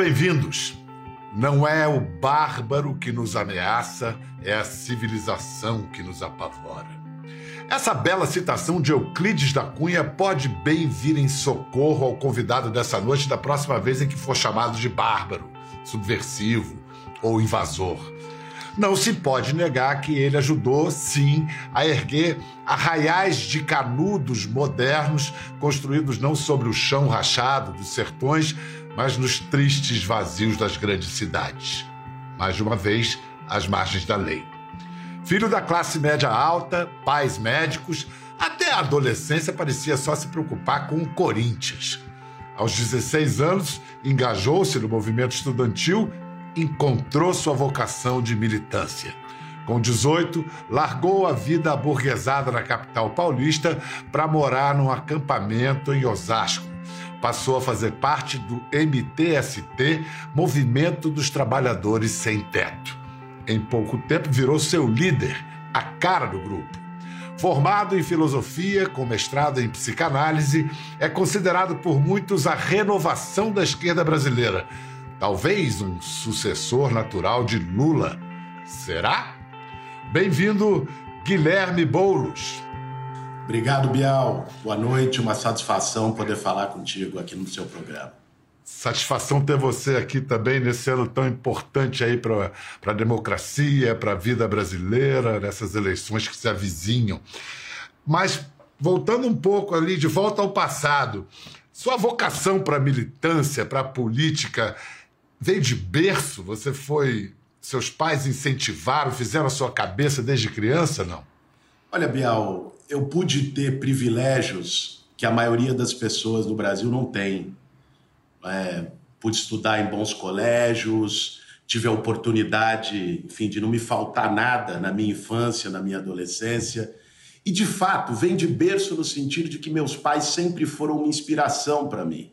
bem-vindos. Não é o bárbaro que nos ameaça, é a civilização que nos apavora. Essa bela citação de Euclides da Cunha pode bem vir em socorro ao convidado dessa noite da próxima vez em que for chamado de bárbaro, subversivo ou invasor. Não se pode negar que ele ajudou, sim, a erguer arraiais de canudos modernos construídos não sobre o chão rachado dos sertões, mas nos tristes vazios das grandes cidades. Mais uma vez, às margens da lei. Filho da classe média alta, pais médicos, até a adolescência parecia só se preocupar com o Corinthians. Aos 16 anos, engajou-se no movimento estudantil, encontrou sua vocação de militância. Com 18, largou a vida aburguesada na capital paulista para morar num acampamento em Osasco passou a fazer parte do MTST, Movimento dos Trabalhadores Sem Teto. Em pouco tempo virou seu líder, a cara do grupo. Formado em filosofia, com mestrado em psicanálise, é considerado por muitos a renovação da esquerda brasileira. Talvez um sucessor natural de Lula. Será? Bem-vindo, Guilherme Boulos. Obrigado, Bial. Boa noite, uma satisfação poder falar contigo aqui no seu programa. Satisfação ter você aqui também nesse ano tão importante aí para a democracia, para a vida brasileira, nessas eleições que se avizinham. Mas voltando um pouco ali, de volta ao passado, sua vocação para a militância, para a política, veio de berço? Você foi. Seus pais incentivaram, fizeram a sua cabeça desde criança, não? Olha, Bial, eu pude ter privilégios que a maioria das pessoas no Brasil não tem. É, pude estudar em bons colégios, tive a oportunidade, enfim, de não me faltar nada na minha infância, na minha adolescência. E, de fato, vem de berço no sentido de que meus pais sempre foram uma inspiração para mim,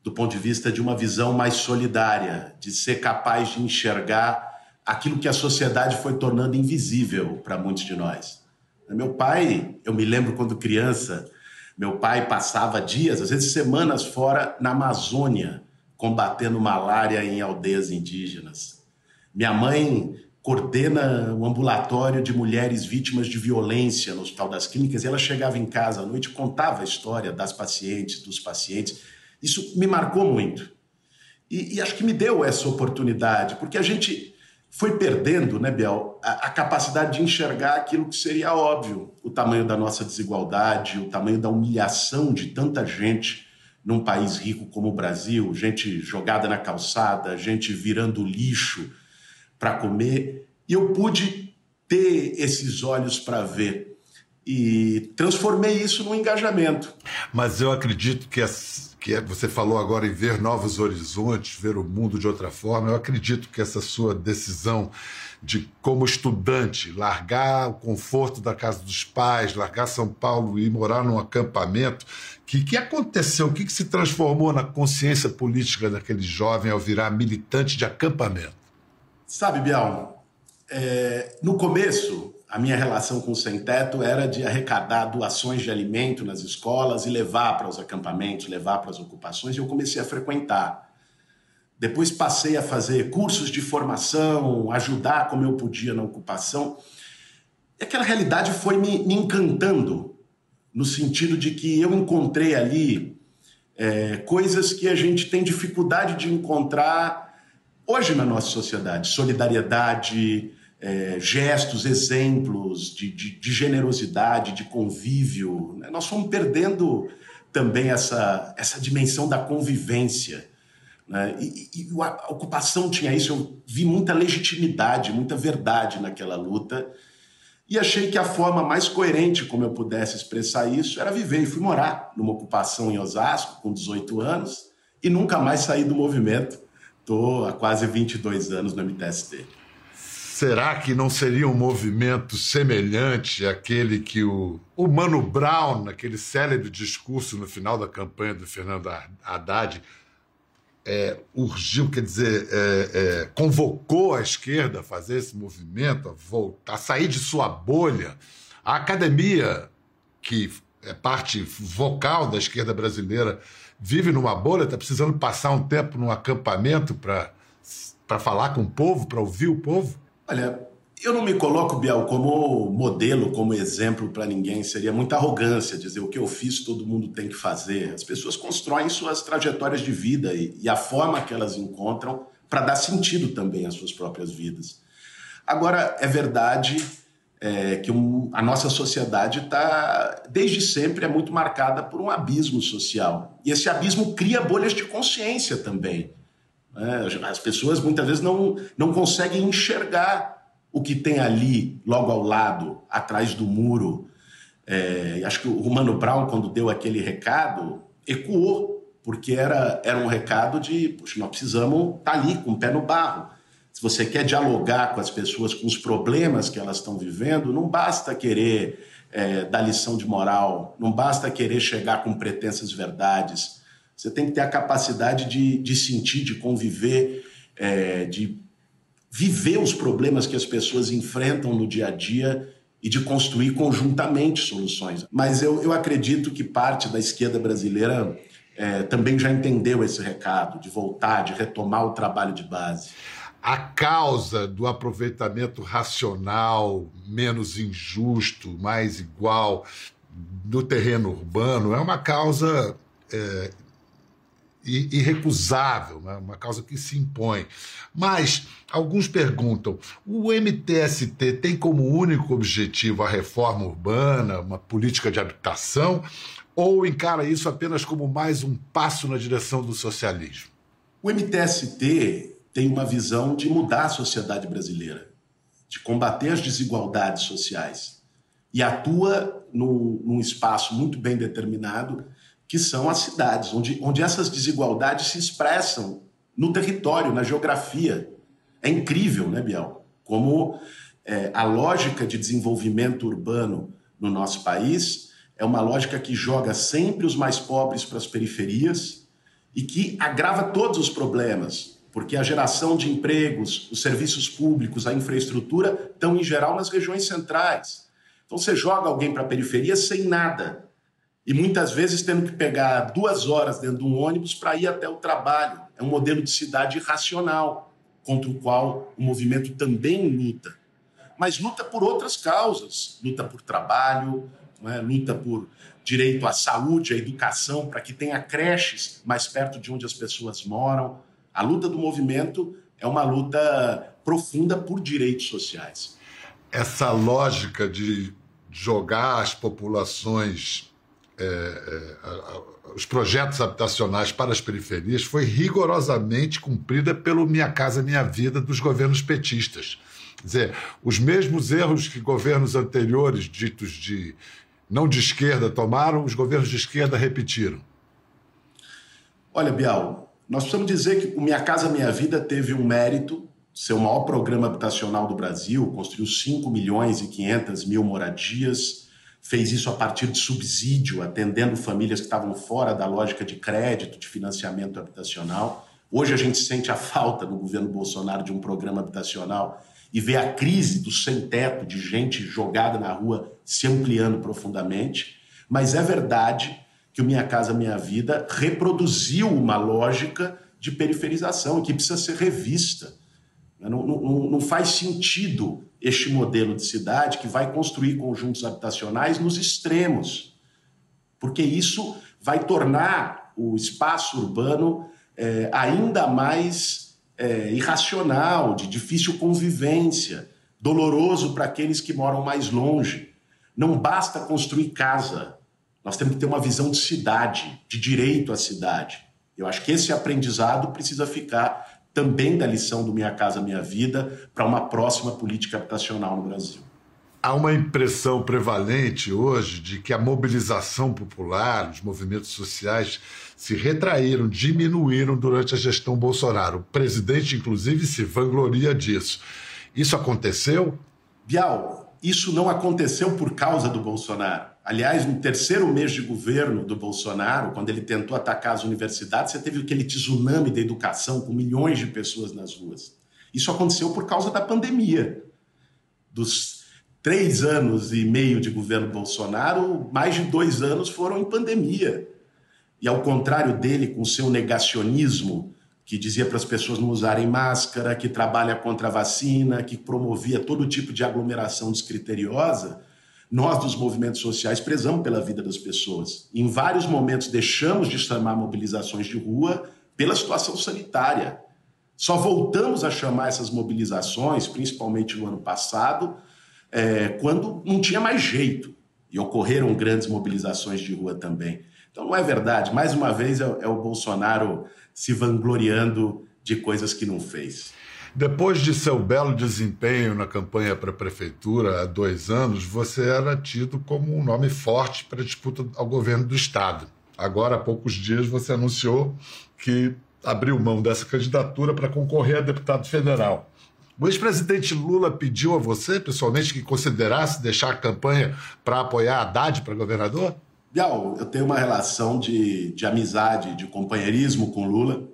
do ponto de vista de uma visão mais solidária, de ser capaz de enxergar aquilo que a sociedade foi tornando invisível para muitos de nós. Meu pai, eu me lembro quando criança, meu pai passava dias, às vezes semanas fora na Amazônia, combatendo malária em aldeias indígenas. Minha mãe coordena um ambulatório de mulheres vítimas de violência no Hospital das Clínicas e ela chegava em casa à noite e contava a história das pacientes, dos pacientes. Isso me marcou muito. E, e acho que me deu essa oportunidade, porque a gente foi perdendo, né, Biel, a, a, capacidade de enxergar aquilo que seria óbvio, o tamanho da nossa desigualdade, o tamanho da humilhação de tanta gente num país rico como o Brasil, gente jogada na calçada, gente virando lixo para comer, e eu pude ter esses olhos para ver e transformei isso num engajamento. Mas eu acredito que, as, que você falou agora em ver novos horizontes, ver o mundo de outra forma. Eu acredito que essa sua decisão de, como estudante, largar o conforto da casa dos pais, largar São Paulo e morar num acampamento, que, que aconteceu? O que, que se transformou na consciência política daquele jovem ao virar militante de acampamento? Sabe, Bial, é, no começo a minha relação com o Sem Teto era de arrecadar doações de alimento nas escolas e levar para os acampamentos, levar para as ocupações, e eu comecei a frequentar. Depois passei a fazer cursos de formação, ajudar como eu podia na ocupação. E aquela realidade foi me, me encantando, no sentido de que eu encontrei ali é, coisas que a gente tem dificuldade de encontrar hoje na nossa sociedade: solidariedade, é, gestos, exemplos de, de, de, generosidade, de convívio. Né? Nós fomos perdendo também essa, essa dimensão da convivência. Né? E, e, a ocupação tinha isso, eu vi muita legitimidade, muita verdade naquela luta. E achei que a forma mais coerente como eu pudesse expressar isso era viver. E fui morar numa ocupação em Osasco, com 18 anos, e nunca mais saí do movimento. Estou há quase 22 anos no MTST. Será que não seria um movimento semelhante àquele que o, o Mano Brown, naquele célebre discurso no final da campanha do Fernando Haddad, é, urgiu, quer dizer, é, é, convocou a esquerda a fazer esse movimento, a voltar, a sair de sua bolha. A academia que é parte vocal da esquerda brasileira, vive numa bolha, está precisando passar um tempo num acampamento para falar com o povo, para ouvir o povo? Olha, eu não me coloco, Biel, como modelo, como exemplo para ninguém. Seria muita arrogância dizer o que eu fiz, todo mundo tem que fazer. As pessoas constroem suas trajetórias de vida e, e a forma que elas encontram para dar sentido também às suas próprias vidas. Agora, é verdade é, que um, a nossa sociedade está, desde sempre, é muito marcada por um abismo social. E esse abismo cria bolhas de consciência também. É, as pessoas muitas vezes não, não conseguem enxergar o que tem ali, logo ao lado, atrás do muro. É, acho que o Mano Brown, quando deu aquele recado, ecoou, porque era, era um recado de, puxa, nós precisamos estar tá ali, com o pé no barro. Se você quer dialogar com as pessoas, com os problemas que elas estão vivendo, não basta querer é, dar lição de moral, não basta querer chegar com pretensas verdades. Você tem que ter a capacidade de, de sentir, de conviver, é, de viver os problemas que as pessoas enfrentam no dia a dia e de construir conjuntamente soluções. Mas eu, eu acredito que parte da esquerda brasileira é, também já entendeu esse recado, de voltar, de retomar o trabalho de base. A causa do aproveitamento racional, menos injusto, mais igual do terreno urbano é uma causa é, irrecusável, né? uma causa que se impõe. Mas alguns perguntam: o MTST tem como único objetivo a reforma urbana, uma política de habitação, ou encara isso apenas como mais um passo na direção do socialismo? O MTST tem uma visão de mudar a sociedade brasileira, de combater as desigualdades sociais e atua num espaço muito bem determinado que são as cidades, onde, onde essas desigualdades se expressam no território, na geografia. É incrível, né, Biel? Como é, a lógica de desenvolvimento urbano no nosso país é uma lógica que joga sempre os mais pobres para as periferias e que agrava todos os problemas, porque a geração de empregos, os serviços públicos, a infraestrutura estão, em geral, nas regiões centrais. Então, você joga alguém para a periferia sem nada e muitas vezes tendo que pegar duas horas dentro de um ônibus para ir até o trabalho. É um modelo de cidade irracional, contra o qual o movimento também luta. Mas luta por outras causas: luta por trabalho, é? luta por direito à saúde, à educação, para que tenha creches mais perto de onde as pessoas moram. A luta do movimento é uma luta profunda por direitos sociais. Essa lógica de jogar as populações é, é, os projetos habitacionais para as periferias foi rigorosamente cumprida pelo Minha Casa Minha Vida dos governos petistas. Quer dizer, os mesmos erros que governos anteriores, ditos de não de esquerda, tomaram, os governos de esquerda repetiram. Olha, Bial, nós precisamos dizer que o Minha Casa Minha Vida teve um mérito, ser o maior programa habitacional do Brasil, construiu 5 milhões e 500 mil moradias, fez isso a partir de subsídio, atendendo famílias que estavam fora da lógica de crédito, de financiamento habitacional. Hoje a gente sente a falta no governo Bolsonaro de um programa habitacional e vê a crise do sem-teto, de gente jogada na rua, se ampliando profundamente. Mas é verdade que o Minha Casa Minha Vida reproduziu uma lógica de periferização que precisa ser revista. Não, não, não faz sentido este modelo de cidade que vai construir conjuntos habitacionais nos extremos, porque isso vai tornar o espaço urbano é, ainda mais é, irracional, de difícil convivência, doloroso para aqueles que moram mais longe. Não basta construir casa, nós temos que ter uma visão de cidade, de direito à cidade. Eu acho que esse aprendizado precisa ficar também da lição do Minha Casa Minha Vida para uma próxima política habitacional no Brasil. Há uma impressão prevalente hoje de que a mobilização popular, os movimentos sociais se retraíram, diminuíram durante a gestão Bolsonaro. O presidente, inclusive, se vangloria disso. Isso aconteceu? Bial, isso não aconteceu por causa do Bolsonaro. Aliás, no terceiro mês de governo do Bolsonaro, quando ele tentou atacar as universidades, você teve aquele tsunami da educação com milhões de pessoas nas ruas. Isso aconteceu por causa da pandemia. Dos três anos e meio de governo Bolsonaro, mais de dois anos foram em pandemia. E ao contrário dele, com seu negacionismo, que dizia para as pessoas não usarem máscara, que trabalha contra a vacina, que promovia todo tipo de aglomeração descriteriosa, nós dos movimentos sociais prezamos pela vida das pessoas. Em vários momentos deixamos de chamar mobilizações de rua pela situação sanitária. Só voltamos a chamar essas mobilizações, principalmente no ano passado, é, quando não tinha mais jeito. E ocorreram grandes mobilizações de rua também. Então não é verdade. Mais uma vez é, é o Bolsonaro se vangloriando de coisas que não fez. Depois de seu belo desempenho na campanha para a prefeitura há dois anos, você era tido como um nome forte para a disputa ao governo do Estado. Agora, há poucos dias, você anunciou que abriu mão dessa candidatura para concorrer a deputado federal. O ex-presidente Lula pediu a você, pessoalmente, que considerasse deixar a campanha para apoiar Haddad para governador? Bial, eu tenho uma relação de, de amizade, de companheirismo com Lula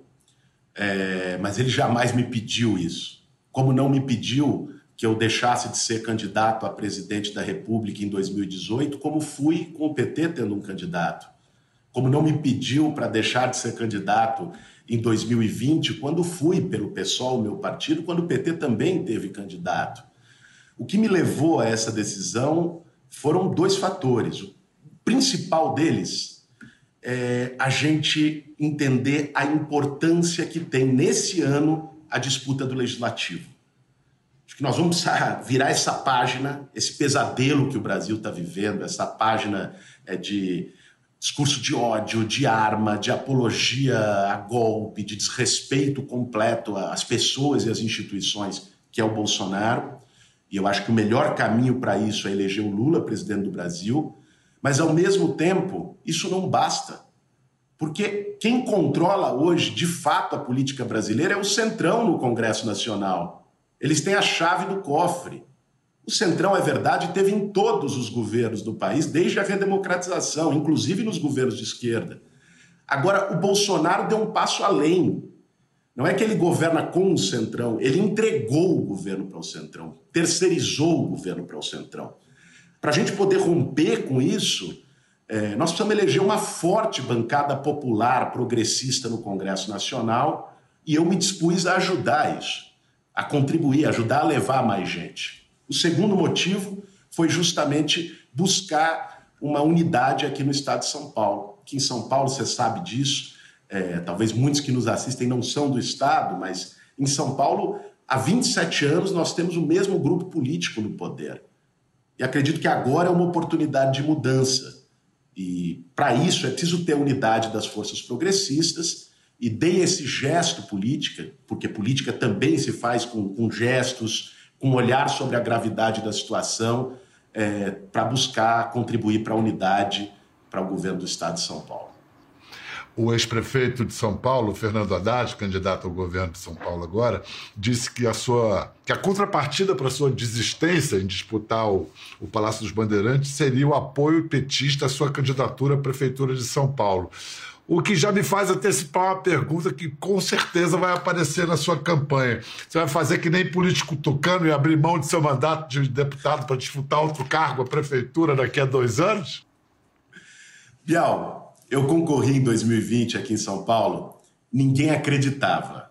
é, mas ele jamais me pediu isso. Como não me pediu que eu deixasse de ser candidato a presidente da República em 2018, como fui com o PT tendo um candidato. Como não me pediu para deixar de ser candidato em 2020, quando fui pelo PSOL, meu partido, quando o PT também teve candidato. O que me levou a essa decisão foram dois fatores. Principal deles é, a gente entender a importância que tem nesse ano a disputa do legislativo. Acho que nós vamos virar essa página, esse pesadelo que o Brasil está vivendo, essa página é, de discurso de ódio, de arma, de apologia a golpe, de desrespeito completo às pessoas e às instituições, que é o Bolsonaro. E eu acho que o melhor caminho para isso é eleger o Lula presidente do Brasil. Mas, ao mesmo tempo, isso não basta. Porque quem controla hoje, de fato, a política brasileira é o Centrão no Congresso Nacional. Eles têm a chave do cofre. O Centrão, é verdade, teve em todos os governos do país, desde a redemocratização, inclusive nos governos de esquerda. Agora, o Bolsonaro deu um passo além. Não é que ele governa com o Centrão, ele entregou o governo para o Centrão, terceirizou o governo para o Centrão. Para a gente poder romper com isso, é, nós precisamos eleger uma forte bancada popular progressista no Congresso Nacional e eu me dispus a ajudar isso, a contribuir, ajudar a levar mais gente. O segundo motivo foi justamente buscar uma unidade aqui no estado de São Paulo. Aqui em São Paulo, você sabe disso, é, talvez muitos que nos assistem não são do estado, mas em São Paulo, há 27 anos, nós temos o mesmo grupo político no poder. E acredito que agora é uma oportunidade de mudança. E para isso é preciso ter unidade das forças progressistas e dei esse gesto política, porque política também se faz com, com gestos, com olhar sobre a gravidade da situação, é, para buscar contribuir para a unidade para o governo do Estado de São Paulo. O ex-prefeito de São Paulo, Fernando Haddad, candidato ao governo de São Paulo agora, disse que a sua que a contrapartida para sua desistência em disputar o, o Palácio dos Bandeirantes seria o apoio petista à sua candidatura à prefeitura de São Paulo. O que já me faz antecipar uma pergunta que com certeza vai aparecer na sua campanha. Você vai fazer que nem político tucano e abrir mão de seu mandato de deputado para disputar outro cargo, a prefeitura, daqui a dois anos? Bial, eu concorri em 2020 aqui em São Paulo, ninguém acreditava.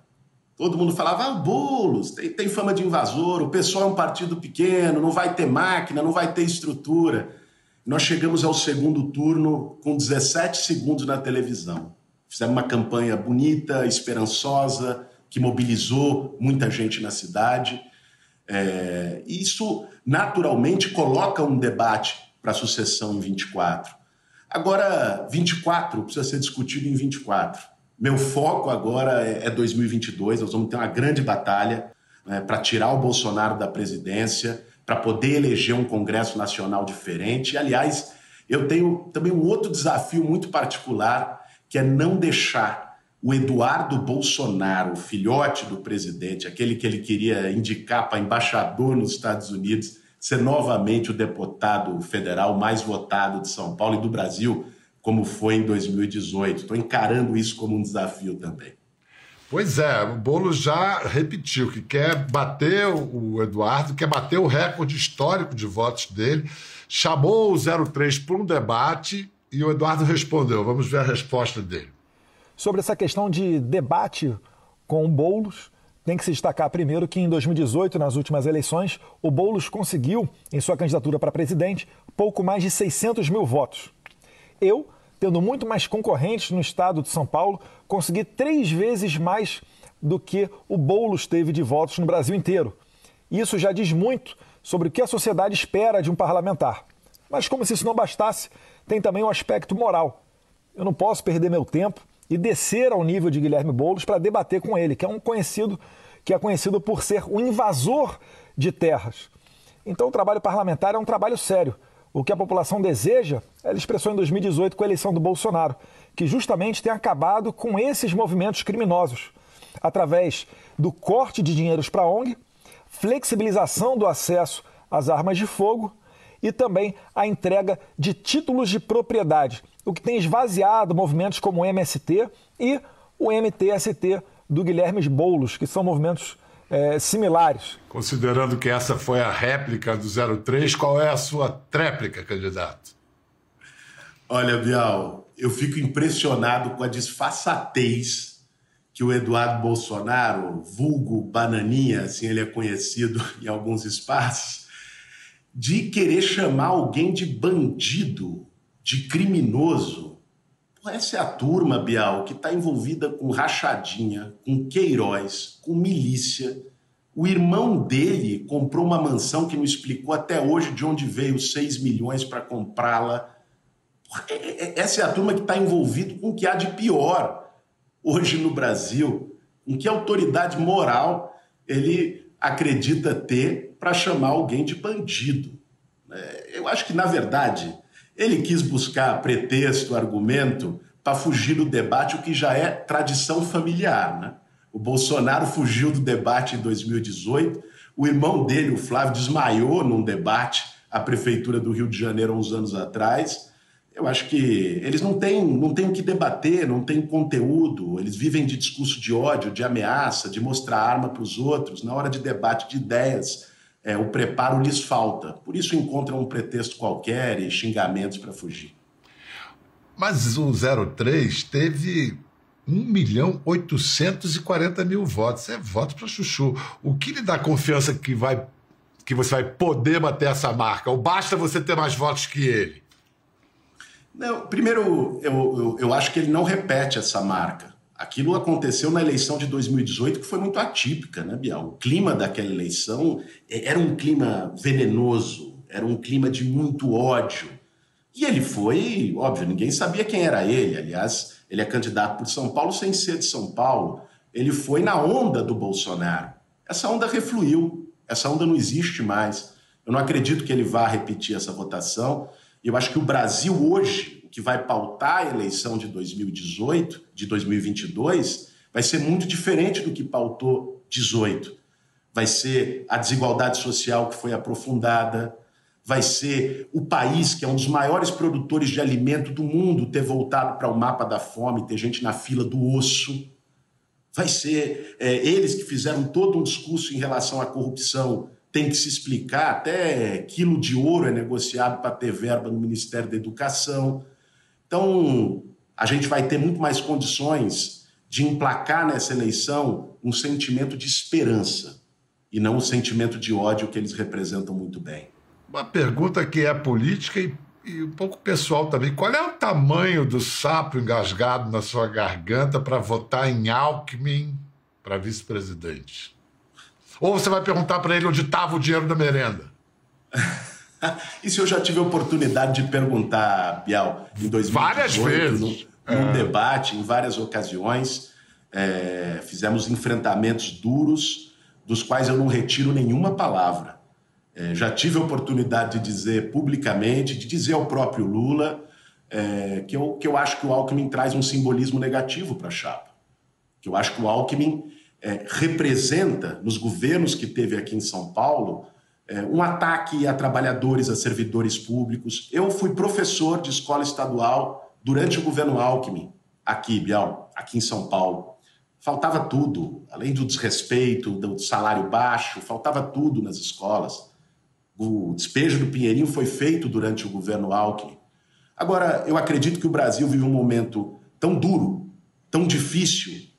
Todo mundo falava, ah, Boulos, tem, tem fama de invasor, o pessoal é um partido pequeno, não vai ter máquina, não vai ter estrutura. Nós chegamos ao segundo turno com 17 segundos na televisão. Fizemos uma campanha bonita, esperançosa, que mobilizou muita gente na cidade. É, isso, naturalmente, coloca um debate para a sucessão em 24. Agora, 24 precisa ser discutido em 24. Meu foco agora é 2022. É nós vamos ter uma grande batalha né, para tirar o Bolsonaro da presidência, para poder eleger um Congresso Nacional diferente. Aliás, eu tenho também um outro desafio muito particular, que é não deixar o Eduardo Bolsonaro, o filhote do presidente, aquele que ele queria indicar para embaixador nos Estados Unidos, ser novamente o deputado federal mais votado de São Paulo e do Brasil, como foi em 2018. Estou encarando isso como um desafio também. Pois é, o Boulos já repetiu que quer bater o Eduardo, quer bater o recorde histórico de votos dele, chamou o 03 para um debate e o Eduardo respondeu. Vamos ver a resposta dele. Sobre essa questão de debate com o Boulos, tem que se destacar primeiro que em 2018, nas últimas eleições, o Boulos conseguiu, em sua candidatura para presidente, pouco mais de 600 mil votos. Eu tendo muito mais concorrentes no estado de São Paulo, consegui três vezes mais do que o Boulos teve de votos no Brasil inteiro. Isso já diz muito sobre o que a sociedade espera de um parlamentar. Mas, como se isso não bastasse, tem também o um aspecto moral. Eu não posso perder meu tempo e descer ao nível de Guilherme Boulos para debater com ele, que é um conhecido que é conhecido por ser um invasor de terras. Então, o trabalho parlamentar é um trabalho sério o que a população deseja, ela expressou em 2018 com a eleição do Bolsonaro, que justamente tem acabado com esses movimentos criminosos, através do corte de dinheiros para a ONG, flexibilização do acesso às armas de fogo e também a entrega de títulos de propriedade, o que tem esvaziado movimentos como o MST e o MTST do Guilherme Boulos, que são movimentos é, similares. Considerando que essa foi a réplica do 03, qual é a sua tréplica, candidato? Olha, Bial, eu fico impressionado com a disfarçatez que o Eduardo Bolsonaro, vulgo Bananinha, assim ele é conhecido em alguns espaços, de querer chamar alguém de bandido, de criminoso. Essa é a turma, Bial, que está envolvida com rachadinha, com Queiroz, com milícia. O irmão dele comprou uma mansão que não explicou até hoje de onde veio 6 milhões para comprá-la. É, é, essa é a turma que está envolvida com o que há de pior hoje no Brasil, com que autoridade moral ele acredita ter para chamar alguém de bandido. É, eu acho que, na verdade, ele quis buscar pretexto, argumento para fugir do debate, o que já é tradição familiar. Né? O Bolsonaro fugiu do debate em 2018, o irmão dele, o Flávio, desmaiou num debate à Prefeitura do Rio de Janeiro uns anos atrás. Eu acho que eles não têm, não têm o que debater, não têm conteúdo, eles vivem de discurso de ódio, de ameaça, de mostrar arma para os outros. Na hora de debate de ideias, é, o preparo lhes falta. Por isso encontram um pretexto qualquer e xingamentos para fugir. Mas o 03 teve 1 milhão 840 mil votos. É voto para Chuchu. O que lhe dá confiança que, vai, que você vai poder bater essa marca? Ou basta você ter mais votos que ele? Não, primeiro, eu, eu, eu acho que ele não repete essa marca. Aquilo aconteceu na eleição de 2018, que foi muito atípica, né, Bial? O clima daquela eleição é, era um clima venenoso, era um clima de muito ódio. E ele foi, óbvio, ninguém sabia quem era ele. Aliás, ele é candidato por São Paulo sem ser de São Paulo. Ele foi na onda do Bolsonaro. Essa onda refluiu, essa onda não existe mais. Eu não acredito que ele vá repetir essa votação. Eu acho que o Brasil hoje que vai pautar a eleição de 2018, de 2022, vai ser muito diferente do que pautou 18. Vai ser a desigualdade social que foi aprofundada, vai ser o país que é um dos maiores produtores de alimento do mundo ter voltado para o mapa da fome, ter gente na fila do osso. Vai ser é, eles que fizeram todo um discurso em relação à corrupção, tem que se explicar, até quilo de ouro é negociado para ter verba no Ministério da Educação. Então, a gente vai ter muito mais condições de emplacar nessa eleição um sentimento de esperança e não um sentimento de ódio que eles representam muito bem. Uma pergunta que é política e, e um pouco pessoal também. Qual é o tamanho do sapo engasgado na sua garganta para votar em Alckmin para vice-presidente? Ou você vai perguntar para ele onde estava o dinheiro da merenda? Isso eu já tive a oportunidade de perguntar, Bial, em 2018. Várias vezes. Num, num é. debate, em várias ocasiões. É, fizemos enfrentamentos duros, dos quais eu não retiro nenhuma palavra. É, já tive a oportunidade de dizer publicamente, de dizer ao próprio Lula, é, que, eu, que eu acho que o Alckmin traz um simbolismo negativo para a chapa. Que eu acho que o Alckmin é, representa, nos governos que teve aqui em São Paulo, um ataque a trabalhadores, a servidores públicos. Eu fui professor de escola estadual durante o governo Alckmin, aqui, Bial, aqui em São Paulo. faltava tudo, além do desrespeito, do salário baixo, faltava tudo nas escolas. O despejo do Pinheirinho foi feito durante o governo Alckmin. Agora, eu acredito que o Brasil vive um momento tão duro, tão difícil,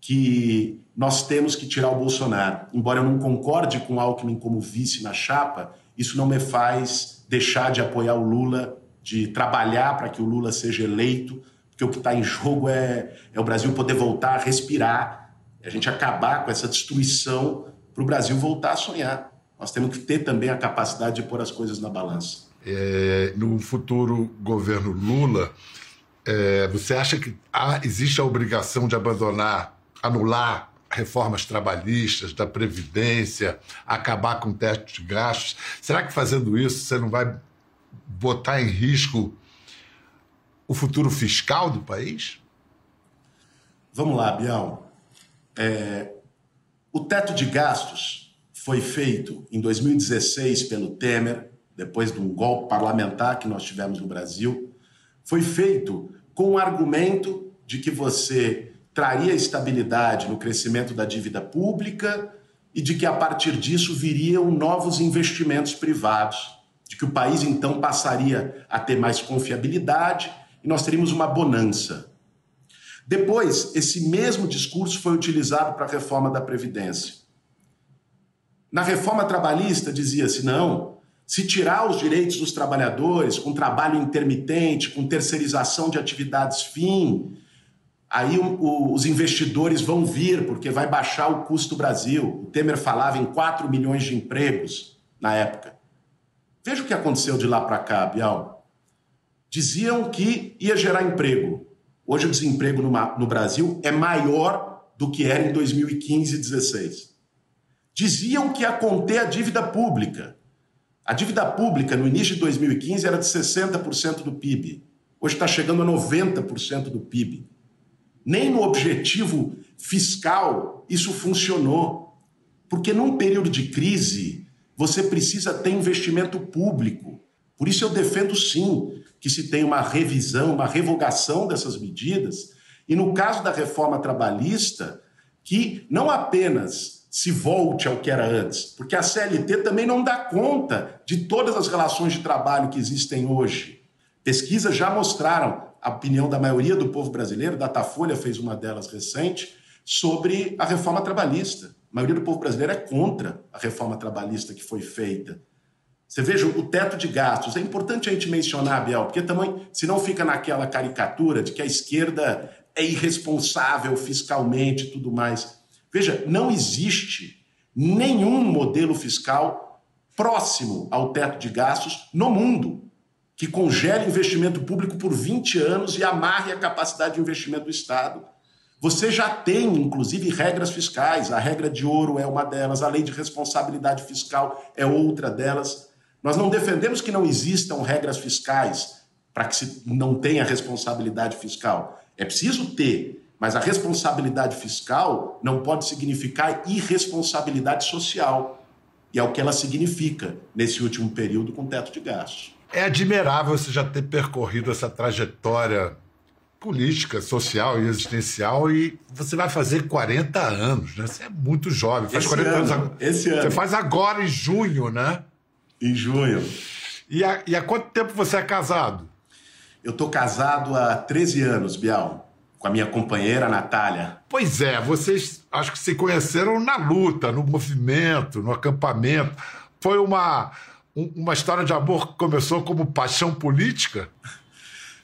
que nós temos que tirar o Bolsonaro. Embora eu não concorde com Alckmin como vice na chapa, isso não me faz deixar de apoiar o Lula, de trabalhar para que o Lula seja eleito, porque o que está em jogo é, é o Brasil poder voltar a respirar, a gente acabar com essa destruição para o Brasil voltar a sonhar. Nós temos que ter também a capacidade de pôr as coisas na balança. É, no futuro governo Lula, é, você acha que há, existe a obrigação de abandonar, anular reformas trabalhistas, da Previdência, acabar com o teto de gastos? Será que fazendo isso você não vai botar em risco o futuro fiscal do país? Vamos lá, Bial. É, o teto de gastos foi feito em 2016 pelo Temer, depois de um golpe parlamentar que nós tivemos no Brasil. Foi feito com o argumento de que você traria estabilidade no crescimento da dívida pública e de que a partir disso viriam novos investimentos privados, de que o país então passaria a ter mais confiabilidade e nós teríamos uma bonança. Depois, esse mesmo discurso foi utilizado para a reforma da Previdência. Na reforma trabalhista dizia-se: não, se tirar os direitos dos trabalhadores com trabalho intermitente, com terceirização de atividades fim, aí o, o, os investidores vão vir, porque vai baixar o custo do Brasil. O Temer falava em 4 milhões de empregos na época. Veja o que aconteceu de lá para cá, Bial diziam que ia gerar emprego. Hoje o desemprego no, no Brasil é maior do que era em 2015 e 2016. Diziam que ia conter a dívida pública. A dívida pública no início de 2015 era de 60% do PIB. Hoje está chegando a 90% do PIB. Nem no objetivo fiscal isso funcionou. Porque num período de crise, você precisa ter investimento público. Por isso eu defendo sim que se tenha uma revisão, uma revogação dessas medidas, e no caso da reforma trabalhista, que não apenas se volte ao que era antes, porque a CLT também não dá conta de todas as relações de trabalho que existem hoje. Pesquisas já mostraram a opinião da maioria do povo brasileiro, Datafolha fez uma delas recente, sobre a reforma trabalhista. A maioria do povo brasileiro é contra a reforma trabalhista que foi feita. Você veja o teto de gastos. É importante a gente mencionar, Biel, porque também, se não fica naquela caricatura de que a esquerda é irresponsável fiscalmente e tudo mais. Veja, não existe nenhum modelo fiscal próximo ao teto de gastos no mundo que congele investimento público por 20 anos e amarre a capacidade de investimento do Estado. Você já tem, inclusive, regras fiscais. A regra de ouro é uma delas, a lei de responsabilidade fiscal é outra delas. Nós não defendemos que não existam regras fiscais para que se não tenha responsabilidade fiscal. É preciso ter, mas a responsabilidade fiscal não pode significar irresponsabilidade social. E é o que ela significa nesse último período com teto de gastos. É admirável você já ter percorrido essa trajetória política, social e existencial e você vai fazer 40 anos, né? Você é muito jovem, faz esse 40 ano, anos. Esse ano. Você faz agora em junho, né? Em junho. E há, e há quanto tempo você é casado? Eu tô casado há 13 anos, Bial, com a minha companheira Natália. Pois é, vocês acho que se conheceram na luta, no movimento, no acampamento. Foi uma, uma história de amor que começou como paixão política?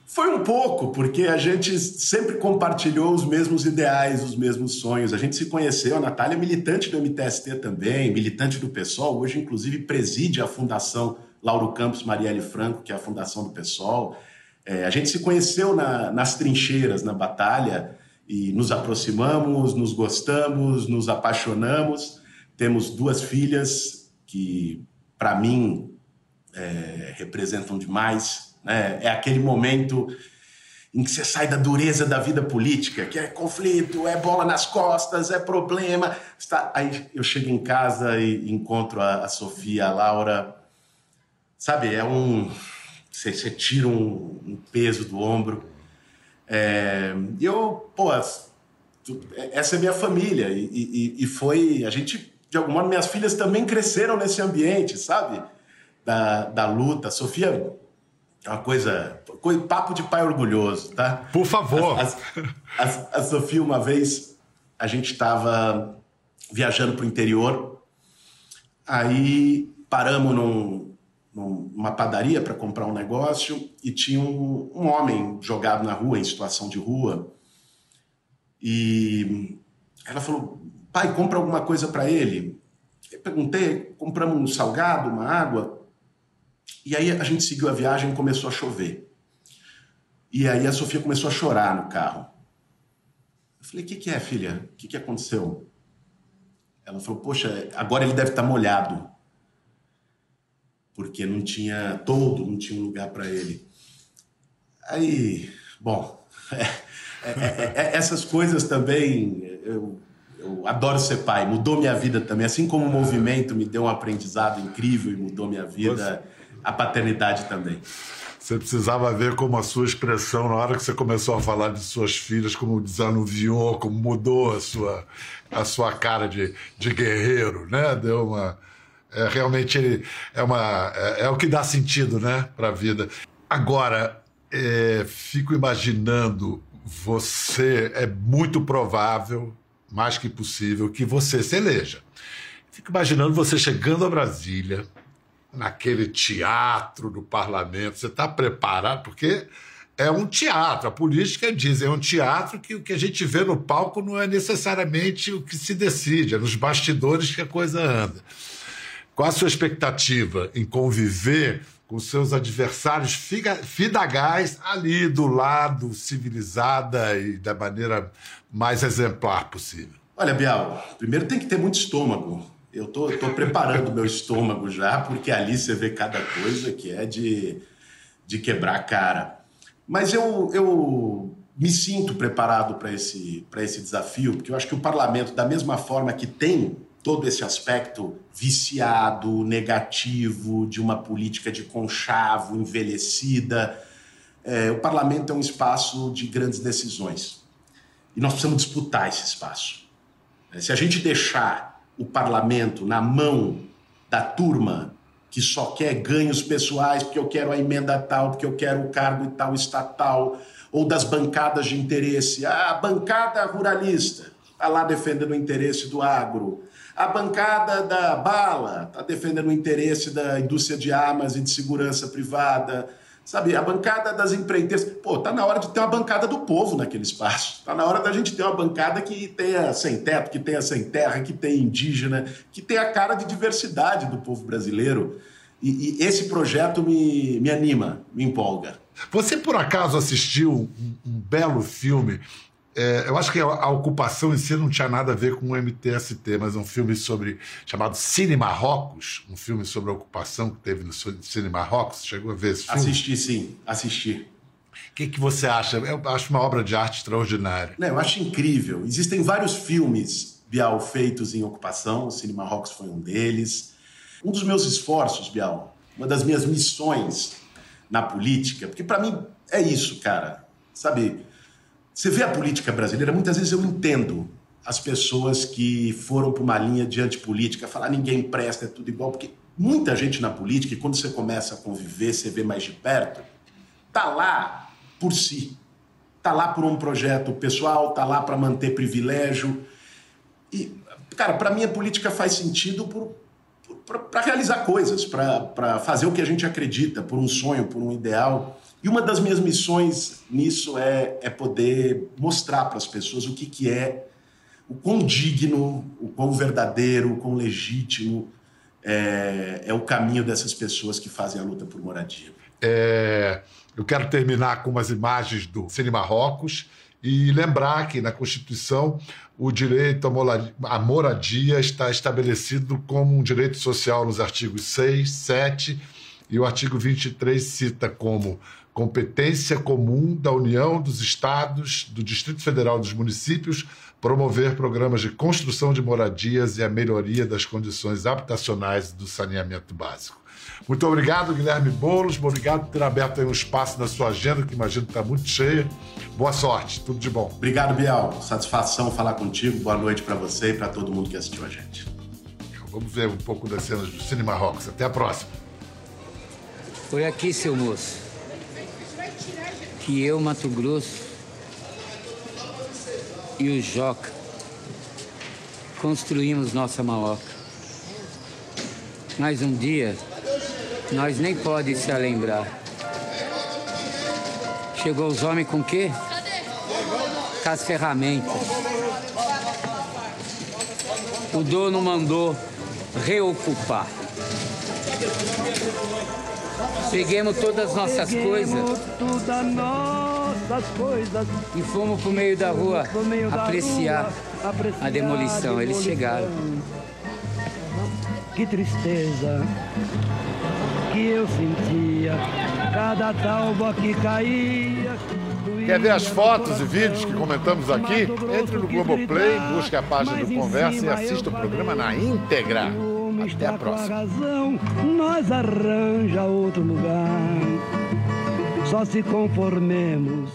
Foi um pouco, porque a gente sempre compartilhou os mesmos ideais, os mesmos sonhos. A gente se conheceu, a Natália é militante do MTST também, militante do PSOL, hoje inclusive preside a Fundação Lauro Campos Marielle Franco, que é a fundação do PSOL. É, a gente se conheceu na, nas trincheiras, na batalha, e nos aproximamos, nos gostamos, nos apaixonamos. Temos duas filhas que, para mim, é, representam demais né? É aquele momento em que você sai da dureza da vida política, que é conflito, é bola nas costas, é problema. Está... Aí eu chego em casa e encontro a, a Sofia, a Laura. Sabe, é um. Você, você tira um, um, peso do ombro. É... Eu, pô, essa é minha família. E, e, e, foi. A gente, de algum modo, minhas filhas também cresceram nesse ambiente, sabe? Da, da luta. Sofia é uma coisa, coisa. Papo de pai orgulhoso, tá? Por favor. A, a, a, a Sofia, uma vez, a gente estava viajando para o interior, aí paramos num, numa padaria para comprar um negócio e tinha um, um homem jogado na rua, em situação de rua e ela falou: pai, compra alguma coisa para ele. Eu perguntei, compramos um salgado, uma água. E aí a gente seguiu a viagem e começou a chover. E aí a Sofia começou a chorar no carro. Eu falei: o que, que é, filha? O que, que aconteceu? Ela falou: poxa, agora ele deve estar tá molhado. Porque não tinha todo, não tinha lugar para ele. Aí, bom. É, é, é, é, essas coisas também, eu, eu, adoro ser pai, mudou minha vida também. Assim como o movimento me deu um aprendizado incrível e mudou minha vida, a paternidade também. Você precisava ver como a sua expressão, na hora que você começou a falar de suas filhas, como desanuviou, como mudou a sua, a sua cara de, de guerreiro, né? Deu uma. É, realmente é, uma, é, é o que dá sentido né, para a vida. Agora, é, fico imaginando você é muito provável, mais que possível, que você se eleja. Fico imaginando você chegando a Brasília, naquele teatro do parlamento, você está preparado, porque é um teatro. A política diz, é um teatro que o que a gente vê no palco não é necessariamente o que se decide, é nos bastidores que a coisa anda. Qual a sua expectativa em conviver com seus adversários fidagais ali do lado, civilizada e da maneira mais exemplar possível? Olha, Bial, primeiro tem que ter muito estômago. Eu tô, tô preparando meu estômago já, porque ali você vê cada coisa que é de, de quebrar a cara. Mas eu, eu me sinto preparado para esse, esse desafio, porque eu acho que o parlamento, da mesma forma que tem todo esse aspecto viciado, negativo, de uma política de conchavo, envelhecida. É, o parlamento é um espaço de grandes decisões. E nós precisamos disputar esse espaço. Se a gente deixar o parlamento na mão da turma que só quer ganhos pessoais, porque eu quero a emenda tal, porque eu quero o cargo tal estatal, ou das bancadas de interesse, a bancada ruralista está lá defendendo o interesse do agro, a bancada da bala está defendendo o interesse da indústria de armas e de segurança privada. Sabe, a bancada das empreiteiras. Pô, tá na hora de ter uma bancada do povo naquele espaço. Tá na hora da gente ter uma bancada que tenha sem teto, que tenha sem terra, que tenha indígena, que tenha a cara de diversidade do povo brasileiro. E, e esse projeto me, me anima, me empolga. Você, por acaso, assistiu um, um belo filme é, eu acho que a, a, ocupação em si não tinha nada a ver com o MTST, mas um filme sobre chamado Cine Marrocos, um filme sobre a ocupação que teve no Cine Marrocos. Chegou a ver esse filme? Assisti, sim, assisti. O que, que você acha? Eu acho uma obra de arte extraordinária. Não, eu acho incrível. Existem vários filmes, Bial, feitos em ocupação. O Cine Marrocos foi um deles. Um dos meus esforços, Bial, uma das minhas missões na política, porque para mim é isso, cara. Sabe, você vê a política brasileira, muitas vezes eu entendo as pessoas que foram para uma linha de antipolítica, falar ninguém presta, é tudo igual, porque muita gente na política, e quando você começa a conviver, você vê mais de perto, tá lá por si. Tá lá por um projeto pessoal, tá lá para manter privilégio. E, cara, para mim a política faz sentido para realizar coisas, para fazer o que a gente acredita, por um sonho, por um ideal. E uma das minhas missões nisso é, é poder mostrar para as pessoas o que, que é, o quão digno, o quão verdadeiro, o quão legítimo é, é o caminho dessas pessoas que fazem a luta por moradia. É, eu quero terminar com umas imagens do Cine Marrocos e lembrar que na Constituição o direito à moradia está estabelecido como um direito social nos artigos 6, 7 e o artigo 23 cita como competência comum da União, dos Estados, do Distrito Federal dos municípios, promover programas de construção de moradias e a melhoria das condições habitacionais do saneamento básico. Muito obrigado, Guilherme Boulos. Obrigado por ter aberto um espaço na sua agenda, que imagino que está muito cheia. Boa sorte, tudo de bom. Obrigado, Bial. Satisfação falar contigo. Boa noite para você e para todo mundo que assistiu a gente. Vamos ver um pouco das cenas do Cinema Rocks. Até a próxima. Foi aqui, seu moço, que eu, Mato Grosso e o Joca construímos nossa maloca. Mas um dia nós nem pode se lembrar. Chegou os homens com quê? Com as ferramentas. O dono mandou reocupar. Peguemos todas as nossas coisas e fomos pro meio da rua apreciar a demolição. Eles chegaram. Que tristeza que eu sentia, cada talba que caía. Quer ver as fotos e vídeos que comentamos aqui? Entre no Globoplay, busque a página do Conversa e assista o programa na íntegra. Até a próxima. Razão, nós arranja outro lugar. Só se conformemos